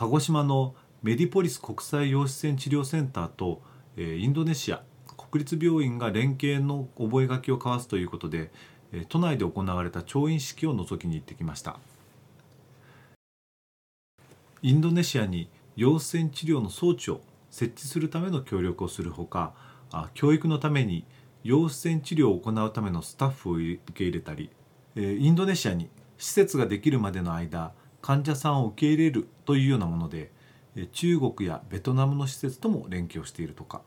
鹿児島のメディポリス国際陽子線治療センターとインドネシア国立病院が連携の覚書を交わすということで都内で行われた調印式を覗きに行ってきました。インドネシアに陽子線治療の装置を設置するための協力をするほか教育のために陽子線治療を行うためのスタッフを受け入れたりインドネシアに施設ができるまでの間患者さんを受け入れるというようなもので中国やベトナムの施設とも連携をしているとか。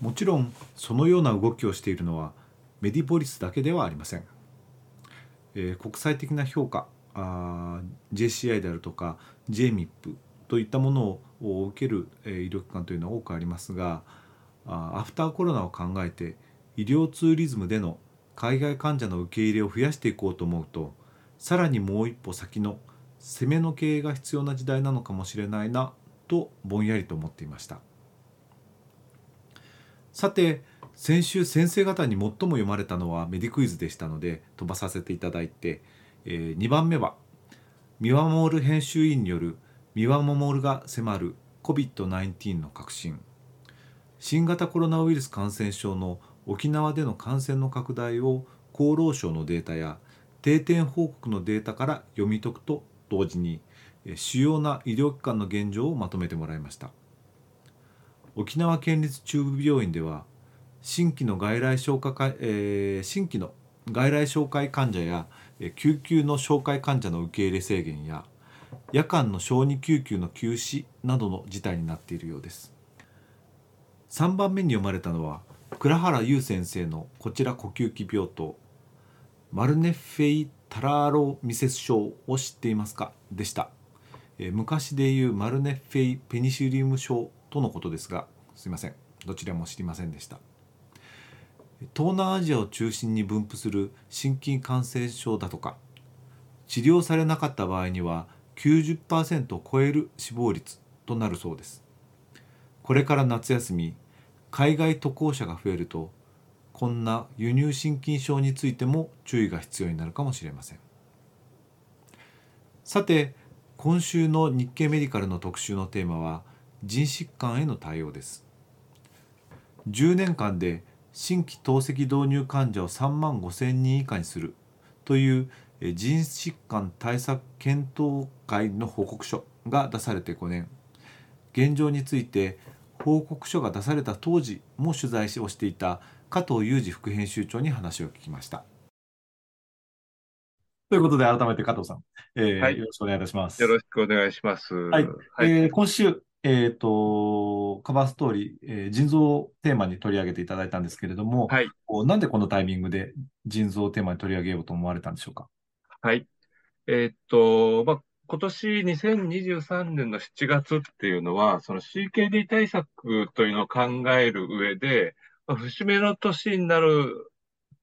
もちろんそのような動きをしているのはメディポリスだけではありません、えー、国際的な評価あ JCI であるとか JMIP といったものを受ける、えー、医療機関というのは多くありますがあアフターコロナを考えて医療ツーリズムでの海外患者の受け入れを増やしていこうと思うとさらにもう一歩先の攻めの経営が必要な時代なのかもしれないなとぼんやりと思っていました。さて先週先生方に最も読まれたのはメディクイズでしたので飛ばさせていただいて、えー、2番目は三輪守編集員による三輪守が迫る COVID-19 の革新。新型コロナウイルス感染症の沖縄での感染の拡大を厚労省のデータや定点報告のデータから読み解くと同時に主要な医療機関の現状をまとめてもらいました。沖縄県立中部病院では新規の外来消化会、えー、新規の外来紹介患者や救急の紹介患者の受け入れ制限や夜間の小児救急の休止などの事態になっているようです。3番目に読まれたのは倉原優先生のこちら呼吸器病棟。マルネフェイ・タラーロミセス症を知っていますか？でした、えー、昔でいうマルネフェイ・ペニシリウム症とのことですがすいません。どちらも知りませんでした。東南アジアを中心に分布する心筋感染症だとか治療されなかった場合には90%を超える死亡率となるそうです。これから夏休み海外渡航者が増えるとこんな輸入心筋症についても注意が必要になるかもしれません。さて今週の日経メディカルの特集のテーマは腎疾患への対応です。10年間で新規透析導入患者を3万5千人以下にするという腎疾患対策検討会の報告書が出されて5年。現状について報告書が出された当時も取材をしていた加藤裕二副編集長に話を聞きました。ということで、改めて加藤さん、えー、はい、よろしくお願いいたします。よろしくお願いします。はい。はい、えー、今週、えっ、ー、と、カバーストーリー、えー、腎臓をテーマに取り上げていただいたんですけれども、はい、なんでこのタイミングで腎臓をテーマに取り上げようと思われたんでしょうか？はい。えっ、と、まあ、今年2023年の7月っていうのは、その CKD 対策というのを考える上で、節目の年になる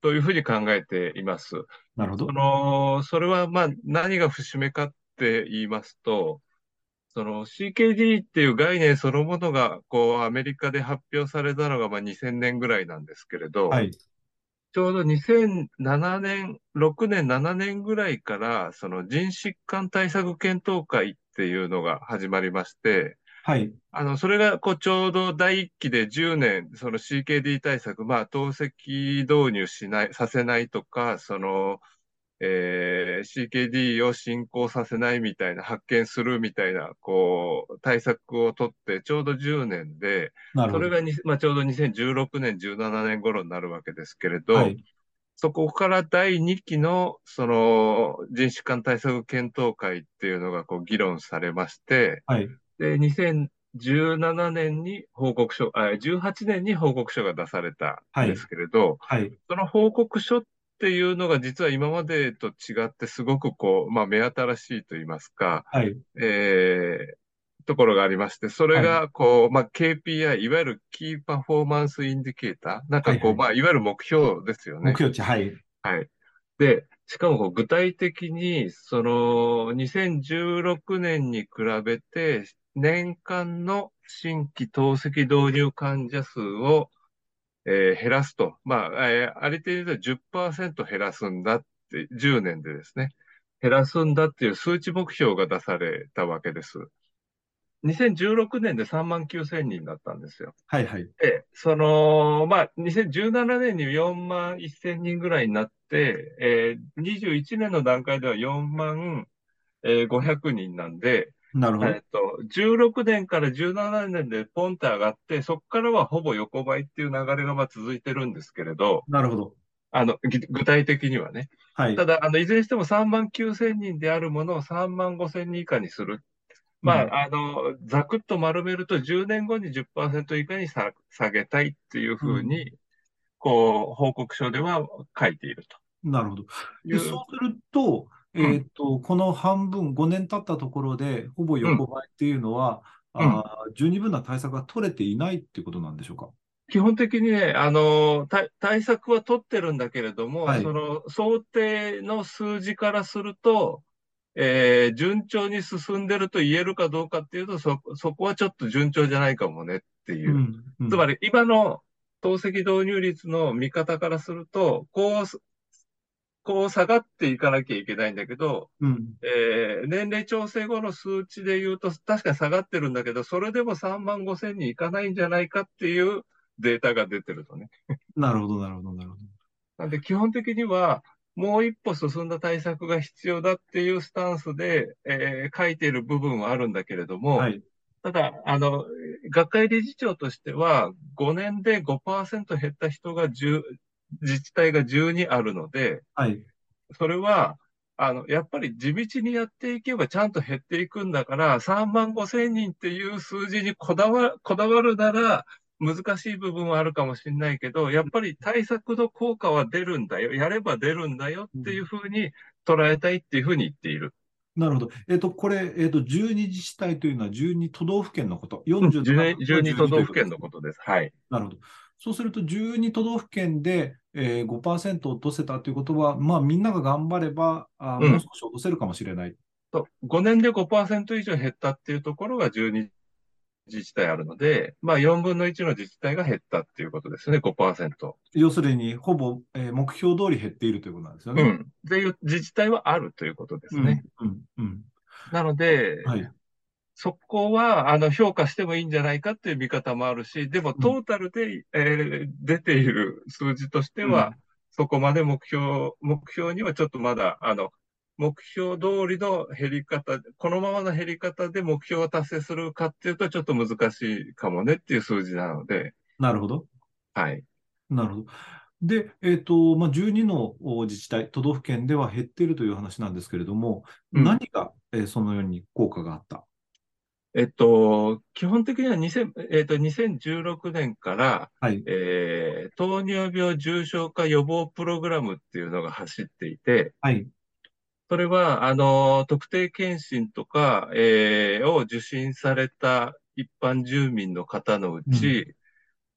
というふうに考えています。なるほど。その、それはまあ何が節目かって言いますと、その CKD っていう概念そのものがこうアメリカで発表されたのがまあ2000年ぐらいなんですけれど、はい、ちょうど2007年、6年、7年ぐらいからその腎疾患対策検討会っていうのが始まりまして、はい。あの、それが、こう、ちょうど第一期で10年、その CKD 対策、まあ、透析導入しない、させないとか、その、えー、CKD を進行させないみたいな、発見するみたいな、こう、対策を取って、ちょうど10年で、それがに、まあ、ちょうど2016年、17年頃になるわけですけれど、はい、そこから第2期の、その、人種間対策検討会っていうのが、こう、議論されまして、はい、で、2017年に報告書、あ18年に報告書が出されたんですけれど、はいはい、その報告書っっていうのが実は今までと違ってすごくこう、まあ目新しいと言いますか、はい。えーところがありまして、それがこう、まあ KPI、いわゆる Key Performance Indicator、なんかこう、はいはいまあいわゆる目標ですよね目。標値、はい。はい。で、しかもこう具体的に、その、2016年に比べて、年間の新規透析導入患者数を、えー減らすと。まあ、えーありていで10%減らすんだって、10年でですね、減らすんだっていう数値目標が出されたわけです。2016年で3万9千人だったんですよ。はいはい。で、その、まあ、2017年に4万1000人ぐらいになって、えー21年の段階では4万、えー500人なんで、なるほど。えっと、16年から17年でポンって上がって、そこからはほぼ横ばいっていう流れがまあ続いてるんですけれど、なるほど。あの、ぎ具体的にはね。はい。ただ、あの、いずれにしても3万9千人であるものを3万5千人以下にする。まうんあ、あの、ざくっと丸めると10年後に10%以下にさ下げたいっていうふうに、こう、報告書では書いているなるほど。で、う。そうすると、うん。えっと、この半分、5年経ったところで、ほぼ横ばいっていうのは、うん。あー十二分な対策が取れていないっていうことなんでしょうか？基本的にね、あの、対対策は取ってるんだけれども、はい。その想定の数字からすると、えー順調に進んでると言えるかどうかっていうと、そ、そこはちょっと順調じゃないかもねっていう。うん。うん。つまり、今の透析導入率の見方からすると、こうす、こう下がっていかなきゃいけないんだけど、うんえー年齢調整後の数値で言うと、確かに下がってるんだけど、それでも3万5千にいかないんじゃないかっていうデータが出てるとね。なるほど、なるほど、なるほど。なんで基本的には、もう一歩進んだ対策が必要だっていうスタンスで、えー書いている部分はあるんだけれども、はい。ただ、あの、学会理事長としては、5年で5%減った人が10、自治体が12あるので、はい。それは、あの、やっぱり地道にやっていけばちゃんと減っていくんだから、3万5千人っていう数字にこだわ、こだわるなら、難しい部分はあるかもしれないけど、やっぱり対策の効果は出るんだよ。やれば出るんだよっていうふうに捉えたいっていうふうに言っている。なるほど。えっと、これ、えっと、12自治体というのは12都道府県のこと？47 12都道府県のことです。はい。なるほど。そうすると、12都道府県で、えー、5%落とせたということは、まあ、みんなが頑張れば、あもう少し落とせるかもしれない。と5年で5%以上減ったっていうところが12自治体あるので、まあ4分の1の自治体が減ったっていうことですね、5%。要するに、ほぼ、えー目標通り減っているということなんですよね。うん。っていう自治体はあるということですね。うん。うん。なので、はい。そこは、あの、評価してもいいんじゃないかっていう見方もあるし、でも、うんトータルで、えー出ている数字としては、そこまで目標、目標にはちょっとまだ、あの、目標通りの減り方、このままの減り方で目標を達成するかっていうと、ちょっと難しいかもねっていう数字なので、なるほど。はい。なるほど。で、えっと、まあ、12のお自治体、都道府県では減っているという話なんですけれども、うん何が、えーそのように効果があった？えっと、基本的には2000、えっと、2016年から、はい。えー糖尿病重症化予防プログラムっていうのが走っていて、はい。それは、あの、特定健診とか、えーを受診された一般住民の方のうち、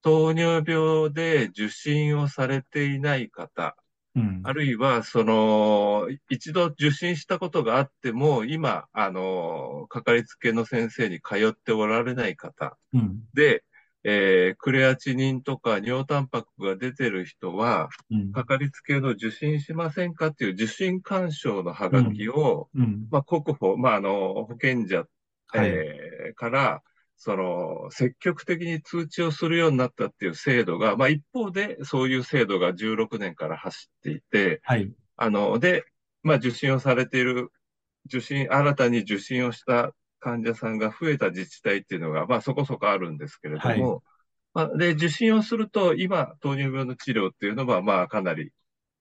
糖尿病で受診をされていない方、うん。あるいは、その、一度受診したことがあっても、今、あの、かかりつけの先生に通っておられない方うん。で、えークレアチニンとか尿タンパクが出てる人は、うん。かかりつけの受診しませんかっていう受診勧奨のハガキを、うん。まあ、国保、まあ、あの、保健者、はい。えーから、その、積極的に通知をするようになったっていう制度が、まあ、一方で、そういう制度が16年から走っていて、はい。あの、で、まあ、受診をされている、受診、新たに受診をした患者さんが増えた自治体っていうのが、まあ、そこそこあるんですけれども、まあ、で、受診をすると、今、糖尿病の治療っていうのは、まあ、かなり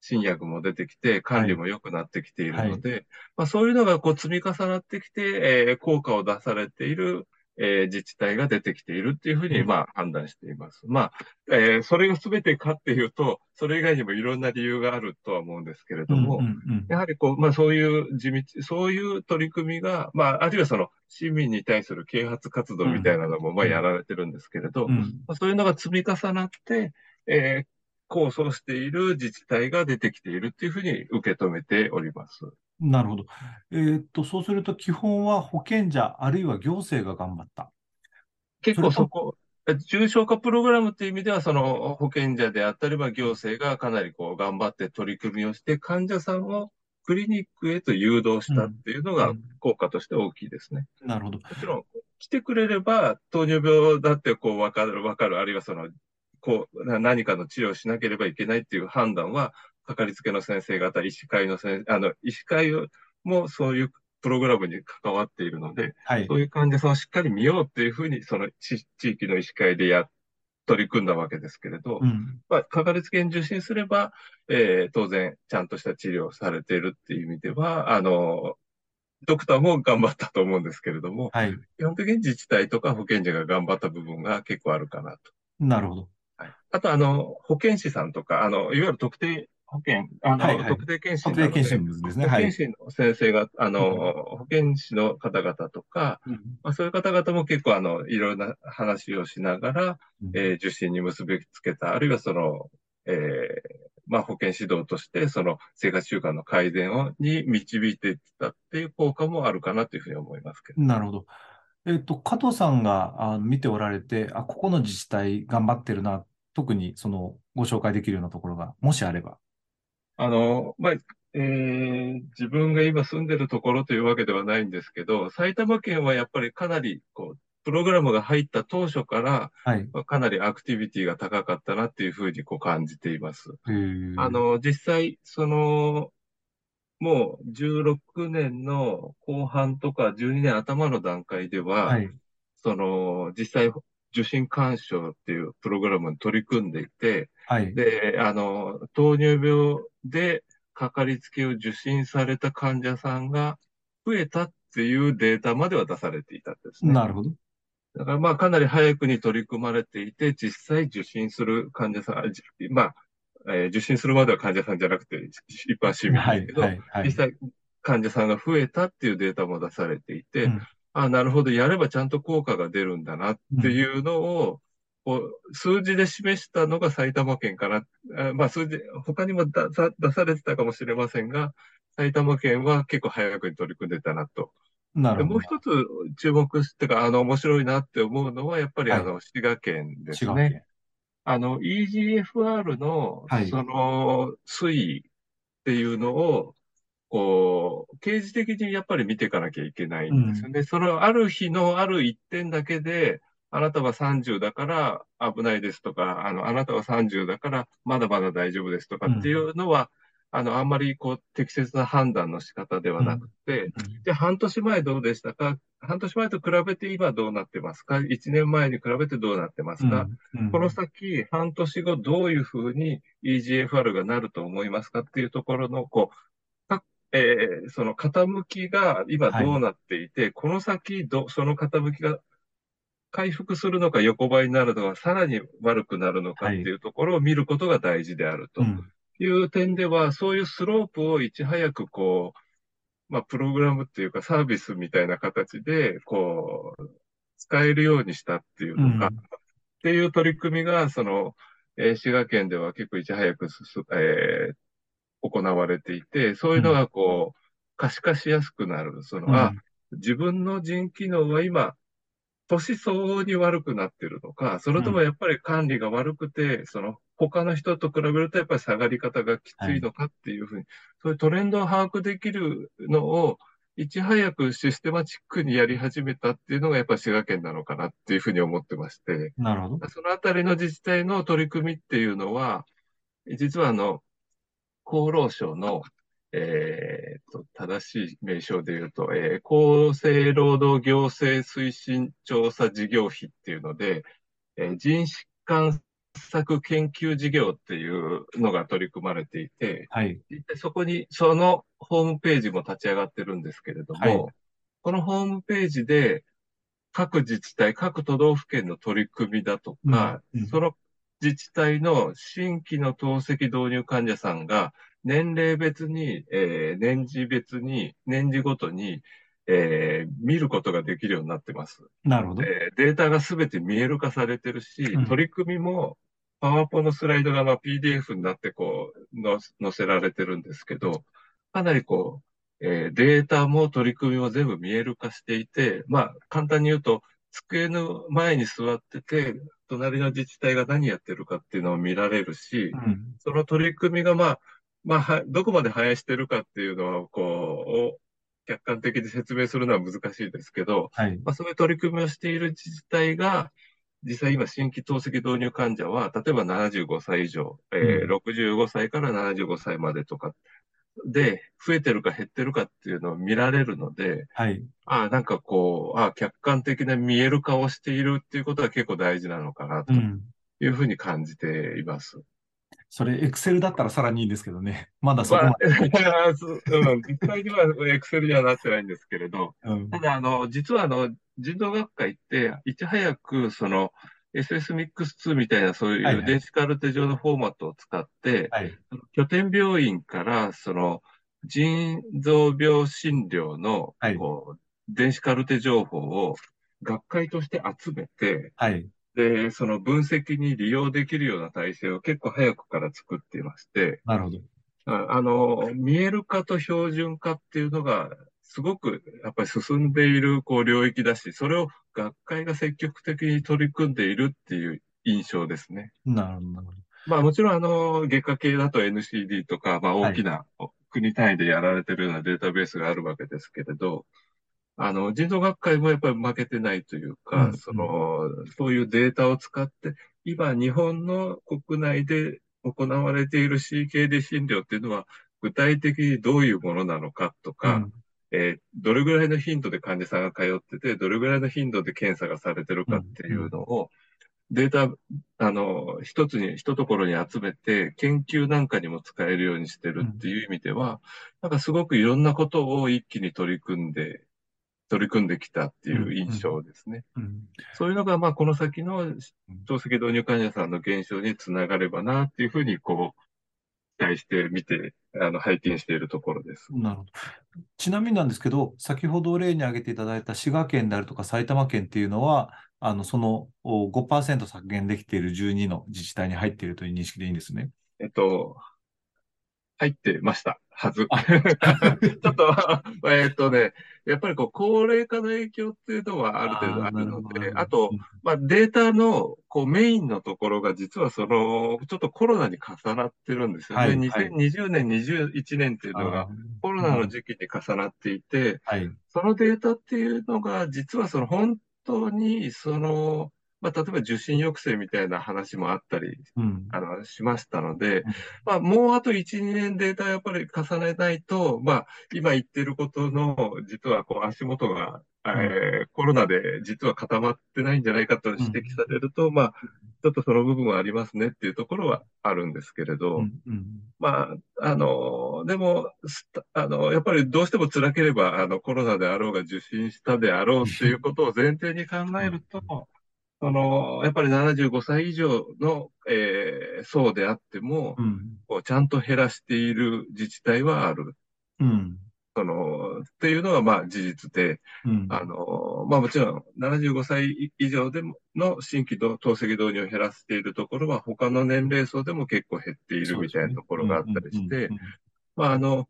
新薬も出てきて、管理も良くなってきているので、まあ、そういうのがこう積み重なってきて、えー効果を出されている、えー自治体が出てきているっていうふうに、うんまあ、判断しています。まあ、えーそれが全てかっていうと、それ以外にもいろんな理由があるとは思うんですけれども、やはりこう、まあそういう地道、そういう取り組みが、まああるいはその市民に対する啓発活動みたいなのもまあうんやられてるんですけれど、まうんうんあそういうのが積み重なって、えー構想している自治体が出てきているっていうふうに受け止めております。なるほど。えーっと、そうすると基本は保険者あるいは行政が頑張った。結構そこ、重症化プログラムっていう意味では、その保険者であったり、まあ行政がかなりこう頑張って取り組みをして、患者さんをクリニックへと誘導したっていうのがうん効果として大きいですね。なるほど。もちろん、来てくれれば、糖尿病だってこう分かる、分かる、あるいはその、こう、な何かの治療をしなければいけないっていう判断は、かかりつけの先生方、医師会の先あの、医師会もそういうプログラムに関わっているので、はいそ。ういう患者さんをしっかり見ようっていうふうに、その地地域の医師会でや、取り組んだわけですけれど、うん。まあ、かかりつけに受診すれば、えー当然、ちゃんとした治療をされているっていう意味では、あの、ドクターも頑張ったと思うんですけれども、はい。基本的に自治体とか保健所が頑張った部分が結構あるかなと。なるほど。はい、あと、あの、保健師さんとか、あの、いわゆる特定保険、あの、はいはい特定健診特定健診ですね。はい保健。師の先生が、あの、保健師の方々とか、うんまあ、そういう方々も結構、あの、いろんな話をしながら、えー受診に結びつけた、あるいはその、えーまあ、保健指導として、その生活習慣の改善をに導いていったっていう効果もあるかなというふうに思いますけど。なるほど。えっと、加藤さんがあ見ておられて、あ、ここの自治体頑張ってるな、特にそのご紹介できるようなところが、もしあれば。あの、まあ、えー自分が今住んでるところというわけではないんですけど、埼玉県はやっぱりかなり、こう、プログラムが入った当初から、はい。まあかなりアクティビティが高かったなっていうふうにこう感じています。あ、の、実際、その、もう16年の後半とか12年頭の段階では、はい。その、実際、受診勧奨っていうプログラムに取り組んでいて、はい。で、あの、糖尿病でかかりつけを受診された患者さんが増えたっていうデータまでは出されていたんですね。なるほど。だからまあかなり早くに取り組まれていて、実際受診する患者さん、まあ、えー受診するまでは患者さんじゃなくて一般市民はい。だけど、はい。はい実。際患者さんが増えたっていうデータも出されていて、うんあ、なるほど、やればちゃんと効果が出るんだなっていうのを、こう数字で示したのが埼玉県かな。あまあ数字、他にも出さ出されてたかもしれませんが、埼玉県は結構早くに取り組んでたなと。でなるほど。もう一つ注目してか、あの、面白いなって思うのは、やっぱりはいあの、滋賀県ですね。ね。あの、EGFR のはい、その、推移っていうのを、こう、刑事的にやっぱり見ていかなきゃいけないんですよね。そのある日のある一点だけで、あなたは30だから危ないですとか、あの、あなたは30だからまだまだ大丈夫ですとかっていうのは、あの、あんまりこう、適切な判断の仕方ではなくて、うん。じゃあ半年前どうでしたか？半年前と比べて今どうなってますか ?1 年前に比べてどうなってますか、うん。この先、半年後どういうふうに EGFR がなると思いますかっていうところの、こう、かえーその傾きが今どうなっていて、この先ど、その傾きが回復するのか横ばいになるのか、さらに悪くなるのかっていうところを見ることが大事であるとうん。いう点では、そういうスロープをいち早くこう、まあ、プログラムっていうかサービスみたいな形で、こう、使えるようにしたっていうのか、うん。っていう取り組みが、その、えー滋賀県では結構いち早くえー行われていて、そういうのがこう、可視化しやすくなる。その、あ、自分の腎機能は今、年相応に悪くなってるのか、それともやっぱり管理が悪くて、その他の人と比べるとやっぱり下がり方がきついのかっていうふうに、そういうトレンドを把握できるのを、いち早くシステマチックにやり始めたっていうのがやっぱり滋賀県なのかなっていうふうに思ってまして、なるほど。そのあたりの自治体の取り組みっていうのは、実はあの、厚労省の、えーと、正しい名称で言うと、えー厚生労働行政推進調査事業費っていうので、えー人疾患策研究事業っていうのが取り組まれていて、はい。でそこに、そのホームページも立ち上がってるんですけれども、はい。このホームページで、各自治体、各都道府県の取り組みだとか、うん。うん。その自治体の新規の透析導入患者さんが年齢別に、えー年次別に、年次ごとに、えー見ることができるようになってます。なるほど。えーデータがすべて見える化されてるし、うん取り組みもパワポのスライドがまあ PDF になってこうの載せられてるんですけど、かなりこう、えーデータも取り組みも全部見える化していて、まあ簡単に言うと、机の前に座ってて、隣の自治体が何やってるかっていうのを見られるし、うん。その取り組みがまあ、まあ、は どこまで反映してるかっていうのは、こう、客観的に説明するのは難しいですけど、はい。まあ、そういう取り組みをしている自治体が、実際今新規透析導入患者は、例えば75歳以上、えーう65歳から75歳までとかで、増えてるか減ってるかっていうのを見られるので、はい。ああ、なんかこう、ああ、客観的な見える化をしているっていうことは結構大事なのかなとうん。いうふうに感じています。それ、エクセルだったらさらにいいんですけどね。まだそこままで。あ、そううん、実際にはエクセルにはなってないんですけれど、うんただ、あの、実はあの、人道学会って、いち早く、その、SSMIX2 みたいなそうはいはいいう電子カルテ上のフォーマットを使って、はい。拠点病院から、その、腎臓病診療のはい、電子カルテ情報を学会として集めて、はい。で、その分析に利用できるような体制を結構早くから作っていまして、なるほど。ああの、見える化と標準化っていうのが、すごくやっぱり進んでいるこう領域だし、それを学会が積極的に取り組んでいるっていう印象ですね。なるほど。まあもちろんあの、外科系だと NCD とか、まあはい大きな国単位でやられてるようなデータベースがあるわけですけれど、あの、人造学会もやっぱり負けてないというか、うん。その、そういうデータを使って、今日本の国内で行われている CKD 診療っていうのは、具体的にどういうものなのかとか、うん。えーどれぐらいの頻度で患者さんが通ってて、どれぐらいの頻度で検査がされてるかっていうのを、データ、あの、一つに、一ところに集めて、研究なんかにも使えるようにしてるっていう意味では、なんかすごくいろんなことを一気に取り組んで、取り組んできたっていう印象ですね。うんそういうのが、まあ、この先の透析導入患者さんの減少につながればなっていうふうに、こう、期待して見て、あの、拝見しているところです。なるほど。ちなみになんですけど、先ほど例に挙げていただいた滋賀県であるとか埼玉県っていうのは、あの、そのお5%削減できている12の自治体に入っているという認識でいいんですね。えっと、入ってました。はず。あ ちょっと、えっとね、やっぱりこう、高齢化の影響っていうのはある程度あるので、あと、まあ、データのこうメインのところが実はその、ちょっとコロナに重なってるんですよね。はいはい2020年、21年っていうのがコロナの時期に重なっていて、はい。そのデータっていうのが実はその本当にその、まあ、例えば受診抑制みたいな話もあったりうん。あの、しましたのでうん、まあ、もうあと1、2年データやっぱり重ねないと、まあ、今言ってることの、実はこう足元が、えーコロナで実は固まってないんじゃないかと指摘されると、まあ、ちょっとその部分はありますねっていうところはあるんですけれど、うん。うん。まあ、あの、でも、すあの、やっぱりどうしても辛ければ、あの、コロナであろうが受診したであろうっていうことを前提に考えると、その、やっぱり75歳以上の、えー層であっても、うん。こうちゃんと減らしている自治体はある。うん。その、っていうのが、まあ、事実で、うん。あの、まあ、もちろん、75歳以上でも、の新規透析導入を減らしているところは、他の年齢層でも結構減っているみたいなところがあったりして、まあ、あの、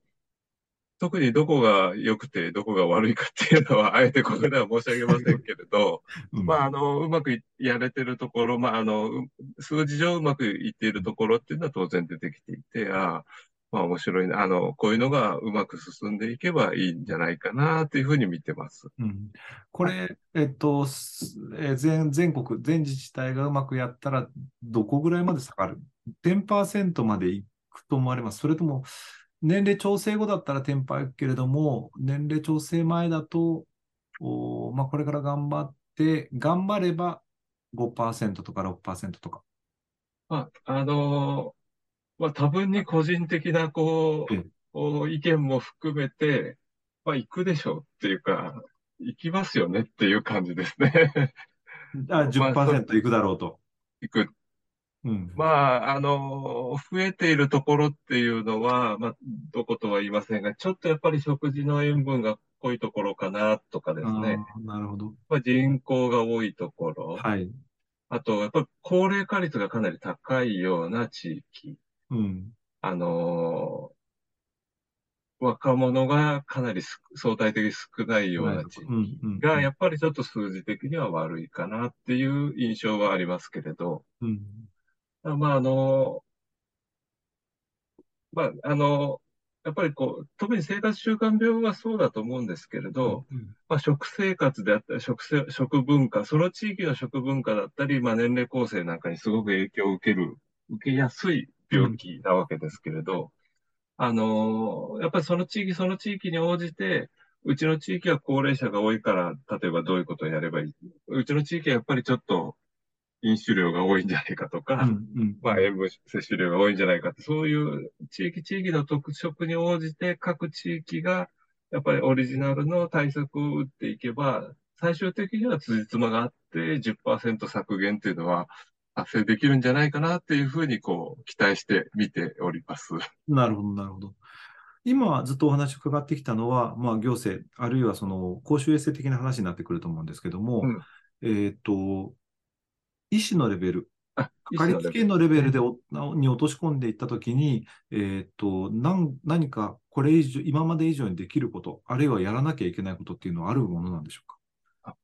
特にどこが良くてどこが悪いかっていうのは、あえてここでは申し上げませんけれど、まあ、あの、うまくいやれてるところ、まあ、あの、う数字上うまくいっているところっていうのは当然出てきていて、ああ、まあ面白いな、あの、こういうのがうまく進んでいけばいいんじゃないかなというふうに見てます。うんこれ、えっと、すえー全、全国、全自治体がうまくやったら、どこぐらいまで下がる ?10% までいくと思われます。それとも、年齢調整後だったら10%いくけれども、年齢調整前だと、おまあ、これから頑張って、頑張れば5%とか6%とか。まあ、あの、まあ多分に個人的な、こええう、こう意見も含めて、まあ行くでしょうっていうか、いきますよねっていう感じですね。あ、10%いくだろうと。いく。うん。まあ、あの、増えているところっていうのは、まあ、どことは言いませんが、ちょっとやっぱり食事の塩分が濃いところかなとかですね。なるほど。まあ、人口が多いところ。はい。あと、やっぱり高齢化率がかなり高いような地域。うん。あの若者がかなりす相対的に少ないような地域が、やっぱりちょっと数字的には悪いかなっていう印象はありますけれど、うん。まあ、あの、まあ、あの、やっぱりこう、特に生活習慣病はそうだと思うんですけれど、うんまあ、食生活であったり、食せ、食文化、その地域の食文化だったり、まあ、年齢構成なんかにすごく影響を受ける、受けやすい病気なわけですけれど、あのーやっぱりその地域その地域に応じて、うちの地域は高齢者が多いから、例えばどういうことをやればいい？うちの地域はやっぱりちょっと飲酒量が多いんじゃないかとか、うんうんまあ、塩分摂取量が多いんじゃないかって、そういう地域地域の特色に応じて各地域がやっぱりオリジナルの対策を打っていけば、最終的には辻褄があって10%削減っていうのは達成できるんじゃないかなっていうふうにこう期待して見ております。なるほど、なるほど。今ずっとお話伺ってきたのは、まあ、行政、あるいはその公衆衛生的な話になってくると思うんですけども、うんえっと、医師のレベル、あ、かかりつけ医のレベルでおに落とし込んでいったときに、えっと、なん何かこれ以上、今まで以上にできること、あるいはやらなきゃいけないことっていうのはあるものなんでしょうか？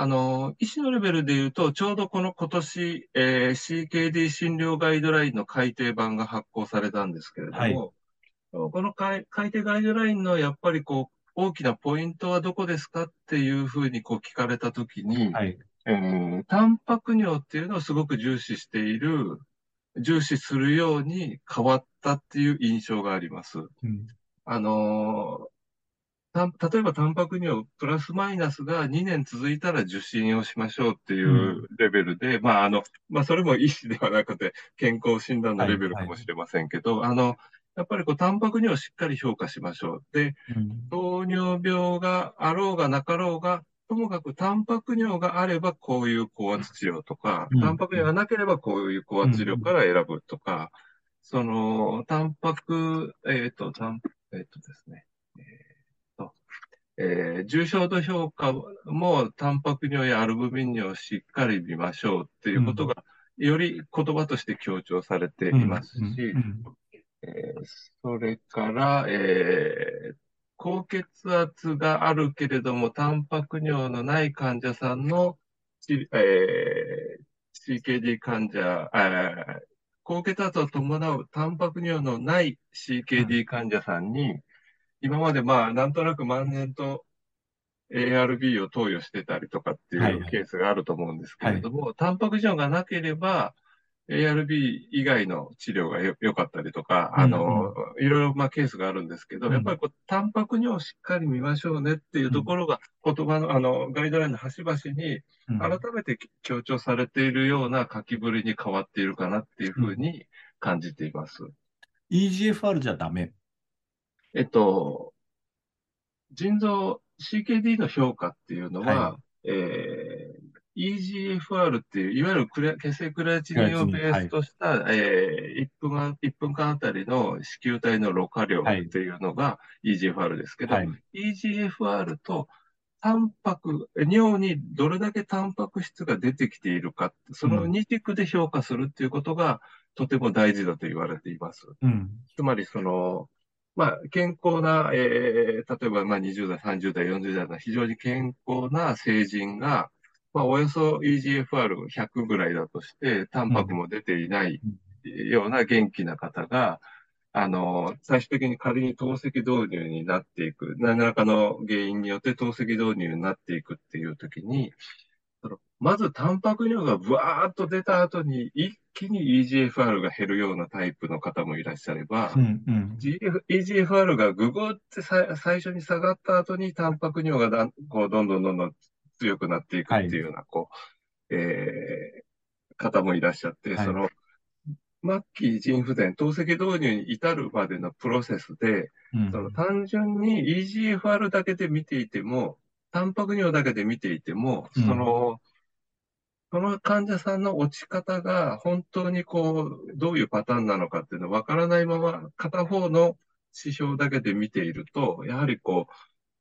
あの、医師のレベルで言うと、ちょうどこの今年、えー CKD 診療ガイドラインの改訂版が発行されたんですけれども、はいこの改改訂ガイドラインのやっぱりこう、大きなポイントはどこですかっていうふうにこう聞かれたときに、はい。えータンパク尿っていうのをすごく重視している、重視するように変わったっていう印象があります。うんあのーた例えばタンパク尿プラスマイナスが2年続いたら受診をしましょうっていうレベルで、まああの、まあそれも医師ではなくて健康診断のレベルかもしれませんけど、あの、やっぱりこうタンパク尿をしっかり評価しましょう。で、糖尿病があろうがなかろうが、ともかくタンパク尿があればこういう高圧治療とか、うん。タンパク尿がなければこういう高圧治療から選ぶとか、その、タンパク、えっ、と、タン、えっ、とですね、えーと、えー重症度評価もタンパク尿やアルブミン尿をしっかり見ましょうっていうことが、より言葉として強調されていますし、それから、えー高血圧があるけれども、タンパク尿のない患者さんの、ちえー CKD 患者、高血圧を伴うタンパク尿のない CKD 患者さんに、今までまあ、なんとなく万年と ARB を投与してたりとかってはいはい。いうケースがあると思うんですけれども、タンパク尿がなければ、ARB 以外の治療がよ良かったりとか、あの、いろいろまあケースがあるんですけど、うん。やっぱりこう、タンパク尿をしっかり見ましょうねっていうところが、言葉の、あの、ガイドラインの端々にうん。改めて強調されているような書きぶりに変わっているかなっていうふうに感じています。EGFR じゃダメ？えっと、腎臓 CKD の評価っていうのは、はえー EGFR っていう、いわゆるクレ血清クレアチニンをベースとした、えー1分あ、1分間あたりの子宮体のろ過量っていうのが EGFR ですけど、はい。EGFR とタンパク、え尿にどれだけタンパク質が出てきているか、その二軸で評価するっていうことがとても大事だと言われています。うん。つまり、その、まあ、健康な、えー例えば、まあ、20代、30代、40代の非常に健康な成人が、まあ、およそ EGFR100 ぐらいだとして、タンパクも出ていないような元気な方が、あの、最終的に仮に透析導入になっていく、何らかの原因によって透析導入になっていくっていうときに、まずタンパク量がブワーッと出た後に一気に EGFR が減るようなタイプの方もいらっしゃれば、うん。うん。GF EGFR がぐぐってさ最初に下がった後にタンパク尿がこうどんどんどんどん強くなっていくっていうような、こう、えー方もいらっしゃって、はい。その、末期腎不全、透析導入に至るまでのプロセスで、うん。その単純に EGFR だけで見ていても、タンパク尿だけで見ていても、うん。その、その患者さんの落ち方が本当にこう、どういうパターンなのかっていうのわからないまま、片方の指標だけで見ていると、やはりこう、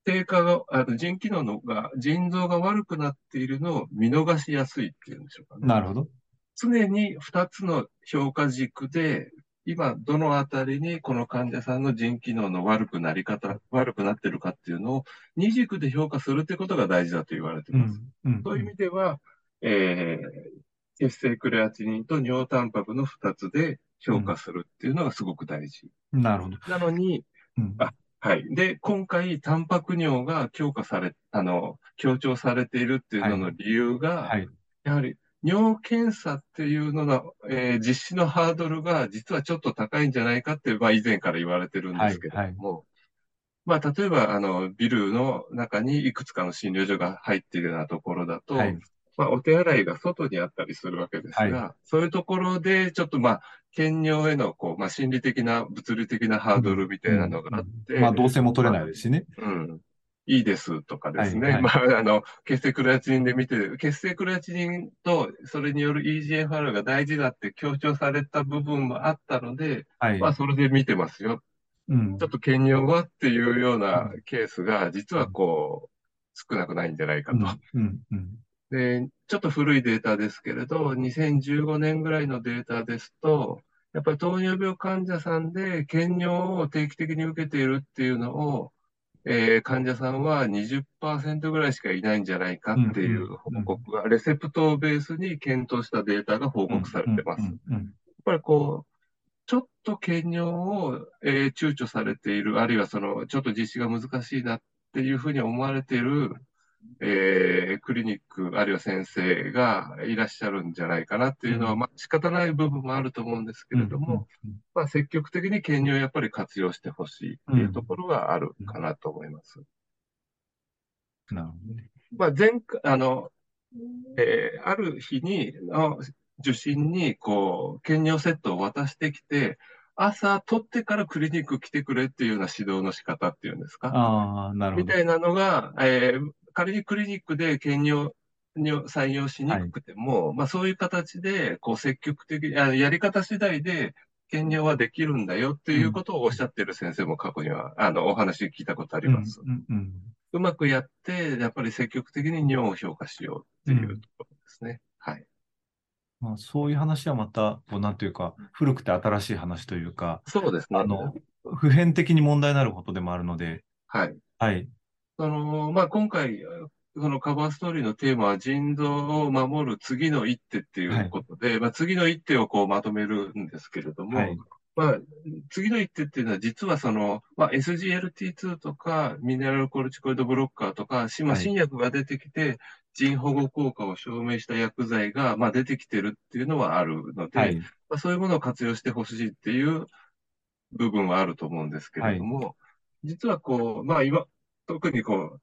低下が、あの腎機能のが、腎臓が悪くなっているのを見逃しやすいっていうんでしょうかね。なるほど。常に2つの評価軸で、今、どのあたりにこの患者さんの腎機能の悪くなり方、悪くなってるかっていうのを二軸で評価するってことが大事だと言われています。うん。そういう意味では、えー血清クレアチニンと尿タンパクの2つで評価するっていうのがすごく大事。なるほど。なのに、うんあはい。で、今回、タンパク尿が強化され、あの、強調されているっていうのの理由が、はい。やはり尿検査っていうのの、えー実施のハードルが実はちょっと高いんじゃないかって、まあ以前から言われてるんですけれども、まあ例えばあのビルの中にいくつかの診療所が入っているようなところだと、はい。まあお手洗いが外にあったりするわけですが、はそういうところでちょっとまあ検尿へのこう、まあ心理的な物理的なハードルみたいなのがあって、うんまあ、動線も取れないですしね。うん。いいですとかですね。はいまあ、あの、血清クレアチニンで見て、血清クレアチニンと、それによる EGFR が大事だって強調された部分もあったので、はい。まあ、それで見てますよ。うんちょっと検尿はっていうようなケースが、実はこう、少なくないんじゃないかと。うん。うん。で、ちょっと古いデータですけれど、2015年ぐらいのデータですと、やっぱり糖尿病患者さんで検尿を定期的に受けているっていうのを、えー患者さんは20%ぐらいしかいないんじゃないかっていう報告が、レセプトをベースに検討したデータが報告されてます。やっ。ぱりこう、ちょっと検尿を、えー躊躇されている、あるいはその、ちょっと実施が難しいなっていうふうに思われている、えークリニック、あるいは先生がいらっしゃるんじゃないかなっていうのは、うんまあ仕方ない部分もあると思うんですけれども、まあ積極的に検尿をやっぱり活用してほしいっていうところがあるかなと思います。なるほどね。まあ前回、あの、えーある日に、の受診に、こう、検尿セットを渡してきて、朝取ってからクリニック来てくれっていうような指導の仕方っていうんですか？ああ、なるほど。みたいなのが、えー仮にクリニックで検尿に採用しにくくても、まあそういう形で、こう積極的に、あやり方次第で検尿はできるんだよっていうことをおっしゃってる先生も過去には、あの、お話聞いたことあります。うん。うん。うまくやって、やっぱり積極的に尿を評価しようっていうところですね。はい。まあ、そういう話はまた、こう、なんというか、古くて新しい話というか、そうですね。あの、普遍的に問題になることでもあるので、はい。はい。その、まあ、今回、そのカバーストーリーのテーマは腎臓を守る次の一手っていうことで、まあ、次の一手をこうまとめるんですけれども、はい。まあ、次の一手っていうのは実はその、まあ、SGLT2 とかミネラルコルチコイドブロッカーとか、しまあはい新薬が出てきて、腎保護効果を証明した薬剤が、まあ、出てきてるっていうのはあるので、はい。まあ、そういうものを活用してほしいっていう部分はあると思うんですけれども、実はこう、まあ今、特にこう、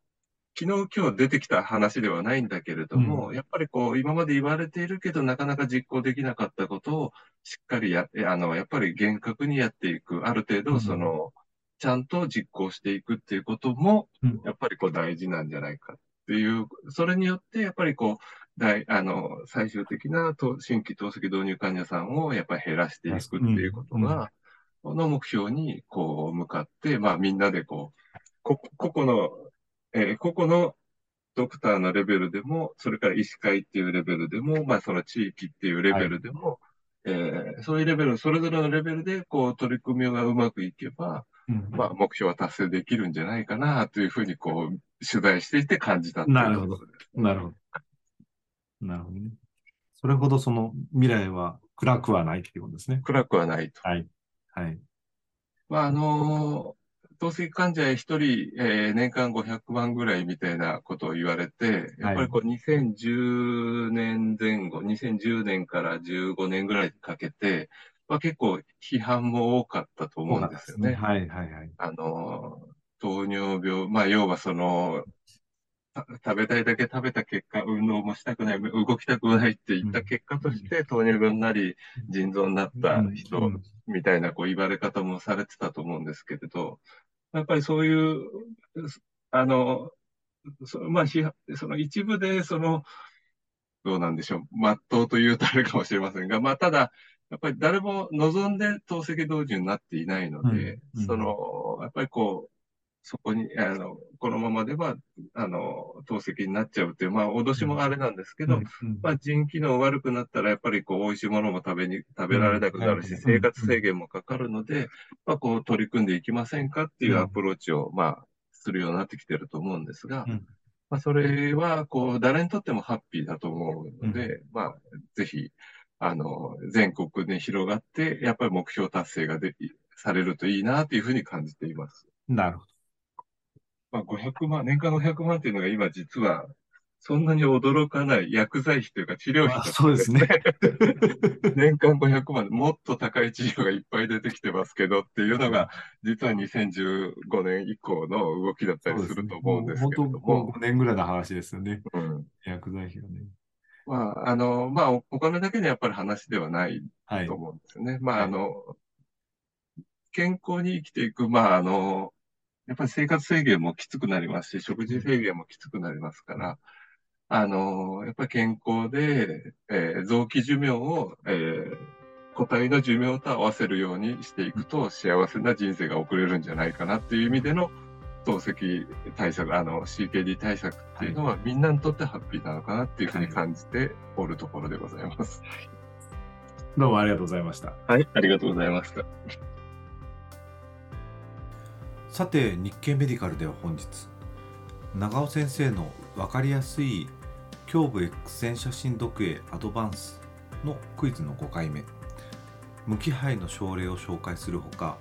昨日今日出てきた話ではないんだけれども、やっぱりこう、今まで言われているけど、なかなか実行できなかったことをしっかりや、あの、やっぱり厳格にやっていく、ある程度、うん。その、ちゃんと実行していくっていうことも、うん。やっぱりこう大事なんじゃないかっていう、それによって、やっぱりこう、大、あの、最終的なと新規透析導入患者さんをやっぱり減らしていくっていうことうん。うん。が、この目標にこう向かって、まあみんなでこう、こ、個々の、えー個々のドクターのレベルでも、それから医師会っていうレベルでも、まあその地域っていうレベルでも、えーそういうレベル、それぞれのレベルでこう取り組みがうまくいけば、うんまあ目標は達成できるんじゃないかなというふうにこう取材していて感じたなるほど。なるほど。なるほどね。それほどその未来は暗くはないっていうことですね。暗くはないと。はい。はい。まあ、あの、透析患者一人、えー年間500万ぐらいみたいなことを言われて、やっぱりこう2010年前後、2010年から15年ぐらいかけて、まあ、結構批判も多かったと思うんですよね。はいはいはい。あの、糖尿病、まあ、要はその、た食べたいだけ食べた結果、運動もしたくない、動きたくないって言った結果として、糖尿病になり、腎臓になった人、うんみたいなこう言われ方もされてたと思うんですけれど、やっぱりそういう、あの、そまあ、その一部で、その、どうなんでしょう、まっとうというとあれかもしれませんが、まあ、ただ、やっぱり誰も望んで透析導入になっていないので、うんうん、その、やっぱりこう、そこに、あの、このままでは、あの、透析になっちゃうっていう、まあ、脅しもあれなんですけど、うん。うん、まあ、腎機能悪くなったら、やっぱりこう、美味しいものも食べに、食べられなくなるし、生活制限もかかるので、まあ、こう、取り組んでいきませんかっていうアプローチを、まあ、するようになってきてると思うんですが、まあ、それは、こう、誰にとってもハッピーだと思うので、まあ、ぜひ、あの、全国に広がって、やっぱり目標達成ができ、されるといいなというふうに感じています。なるほど。まあ、500万、年間500万っていうのが今実は、そんなに驚かない薬剤費というか治療費そうですね。年間500万、もっと高い治療がいっぱい出てきてますけどっていうのが、実は2015年以降の動きだったりすると思うんですけども。も5年ぐらいの話ですよね。うん、薬剤費がね。まあ、あの、まあお、お金だけでやっぱり話ではないと思うんですよね。はい、まあ、あの、健康に生きていく、まあ、あの、やっぱり生活制限もきつくなりますし、食事制限もきつくなりますから、あの、やっぱり健康で、えー、臓器寿命を、えー、個体の寿命と合わせるようにしていくと、幸せな人生が送れるんじゃないかなっていう意味での、透析対策、あの、CKD 対策っていうのは、みんなにとってハッピーなのかなっていうふうに感じておるところでございます。どうもありがとうございました。はい、ありがとうございました。さて日経メディカルでは本日長尾先生の分かりやすい胸部 X 線写真読影アドバンスのクイズの5回目。無機肺の症例を紹介するほか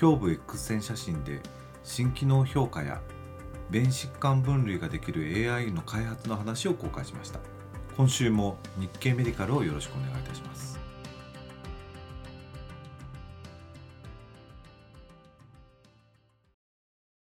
胸部 X 線写真で心機能評価や便疾患分類ができる AI の開発の話を公開しました。今週も日経メディカルをよろしくお願いいたします。